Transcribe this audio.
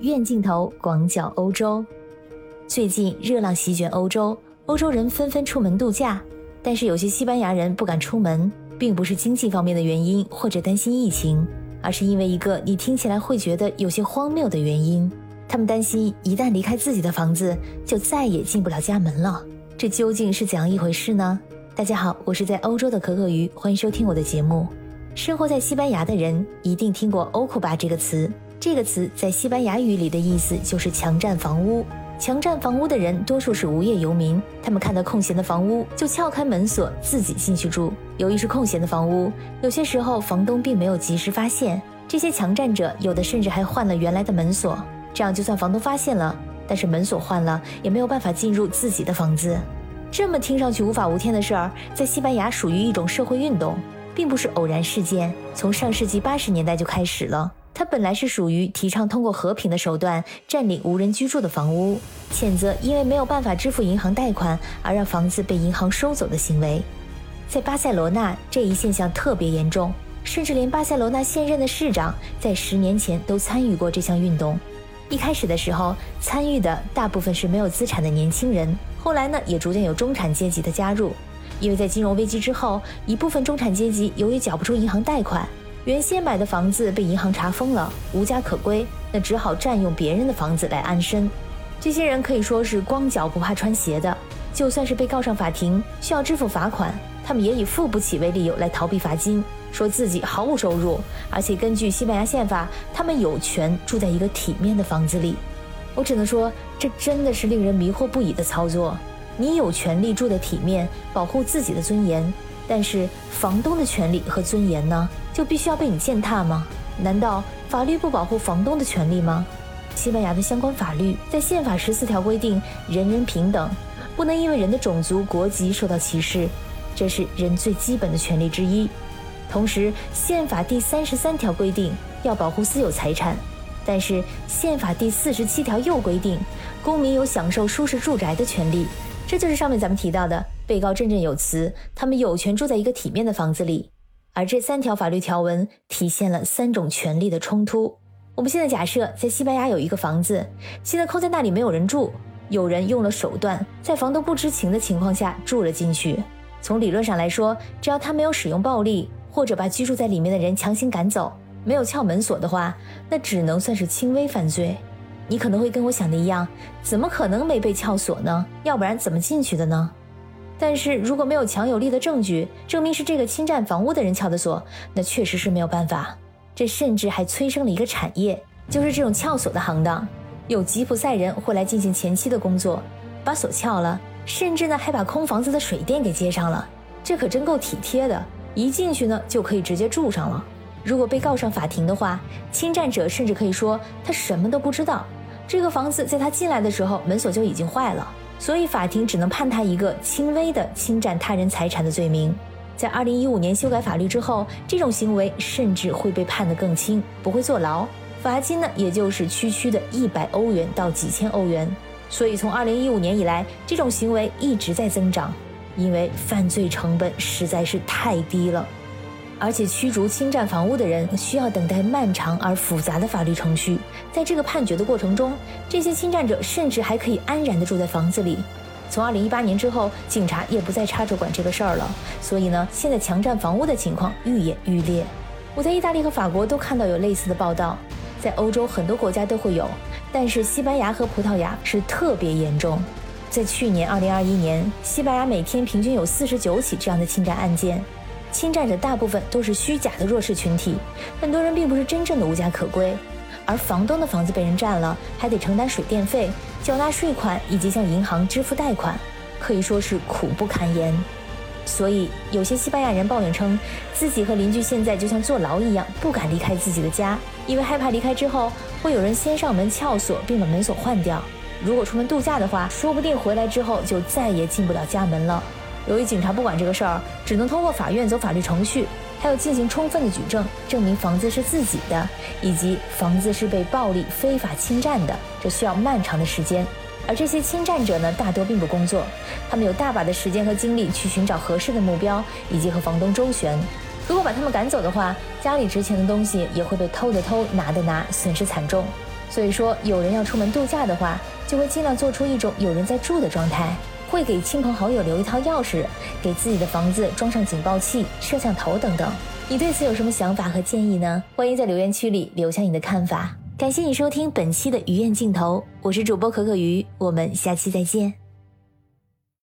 院镜头广角欧洲。最近热浪席卷欧洲，欧洲人纷纷出门度假，但是有些西班牙人不敢出门，并不是经济方面的原因或者担心疫情，而是因为一个你听起来会觉得有些荒谬的原因。他们担心一旦离开自己的房子，就再也进不了家门了。这究竟是怎样一回事呢？大家好，我是在欧洲的可可鱼，欢迎收听我的节目。生活在西班牙的人一定听过 “ocupa” 这个词，这个词在西班牙语里的意思就是强占房屋。强占房屋的人多数是无业游民，他们看到空闲的房屋就撬开门锁自己进去住。由于是空闲的房屋，有些时候房东并没有及时发现，这些强占者有的甚至还换了原来的门锁，这样就算房东发现了，但是门锁换了也没有办法进入自己的房子。这么听上去无法无天的事儿，在西班牙属于一种社会运动，并不是偶然事件，从上世纪八十年代就开始了。它本来是属于提倡通过和平的手段占领无人居住的房屋，谴责因为没有办法支付银行贷款而让房子被银行收走的行为。在巴塞罗那，这一现象特别严重，甚至连巴塞罗那现任的市长在十年前都参与过这项运动。一开始的时候，参与的大部分是没有资产的年轻人，后来呢，也逐渐有中产阶级的加入，因为在金融危机之后，一部分中产阶级由于缴不出银行贷款。原先买的房子被银行查封了，无家可归，那只好占用别人的房子来安身。这些人可以说是光脚不怕穿鞋的，就算是被告上法庭，需要支付罚款，他们也以付不起为理由来逃避罚金，说自己毫无收入，而且根据西班牙宪法，他们有权住在一个体面的房子里。我只能说，这真的是令人迷惑不已的操作。你有权利住得体面，保护自己的尊严。但是房东的权利和尊严呢，就必须要被你践踏吗？难道法律不保护房东的权利吗？西班牙的相关法律在宪法十四条规定人人平等，不能因为人的种族、国籍受到歧视，这是人最基本的权利之一。同时，宪法第三十三条规定要保护私有财产，但是宪法第四十七条又规定公民有享受舒适住宅的权利。这就是上面咱们提到的。被告振振有词，他们有权住在一个体面的房子里，而这三条法律条文体现了三种权利的冲突。我们现在假设在西班牙有一个房子，现在空在那里没有人住，有人用了手段，在房东不知情的情况下住了进去。从理论上来说，只要他没有使用暴力，或者把居住在里面的人强行赶走，没有撬门锁的话，那只能算是轻微犯罪。你可能会跟我想的一样，怎么可能没被撬锁呢？要不然怎么进去的呢？但是如果没有强有力的证据证明是这个侵占房屋的人撬的锁，那确实是没有办法。这甚至还催生了一个产业，就是这种撬锁的行当。有吉普赛人会来进行前期的工作，把锁撬了，甚至呢还把空房子的水电给接上了。这可真够体贴的，一进去呢就可以直接住上了。如果被告上法庭的话，侵占者甚至可以说他什么都不知道，这个房子在他进来的时候门锁就已经坏了。所以法庭只能判他一个轻微的侵占他人财产的罪名。在二零一五年修改法律之后，这种行为甚至会被判得更轻，不会坐牢，罚金呢也就是区区的一百欧元到几千欧元。所以从二零一五年以来，这种行为一直在增长，因为犯罪成本实在是太低了。而且驱逐侵占房屋的人需要等待漫长而复杂的法律程序，在这个判决的过程中，这些侵占者甚至还可以安然地住在房子里。从二零一八年之后，警察也不再插手管这个事儿了，所以呢，现在强占房屋的情况愈演愈烈。我在意大利和法国都看到有类似的报道，在欧洲很多国家都会有，但是西班牙和葡萄牙是特别严重。在去年二零二一年，西班牙每天平均有四十九起这样的侵占案件。侵占者大部分都是虚假的弱势群体，很多人并不是真正的无家可归，而房东的房子被人占了，还得承担水电费、缴纳税款以及向银行支付贷款，可以说是苦不堪言。所以，有些西班牙人抱怨称，自己和邻居现在就像坐牢一样，不敢离开自己的家，因为害怕离开之后会有人先上门撬锁，并把门锁换掉。如果出门度假的话，说不定回来之后就再也进不了家门了。由于警察不管这个事儿，只能通过法院走法律程序，还要进行充分的举证，证明房子是自己的，以及房子是被暴力非法侵占的，这需要漫长的时间。而这些侵占者呢，大多并不工作，他们有大把的时间和精力去寻找合适的目标，以及和房东周旋。如果把他们赶走的话，家里值钱的东西也会被偷的偷，拿的拿，损失惨重。所以说，有人要出门度假的话，就会尽量做出一种有人在住的状态，会给亲朋好友留一套钥匙，给自己的房子装上警报器、摄像头等等。你对此有什么想法和建议呢？欢迎在留言区里留下你的看法。感谢你收听本期的鱼宴镜头，我是主播可可鱼，我们下期再见。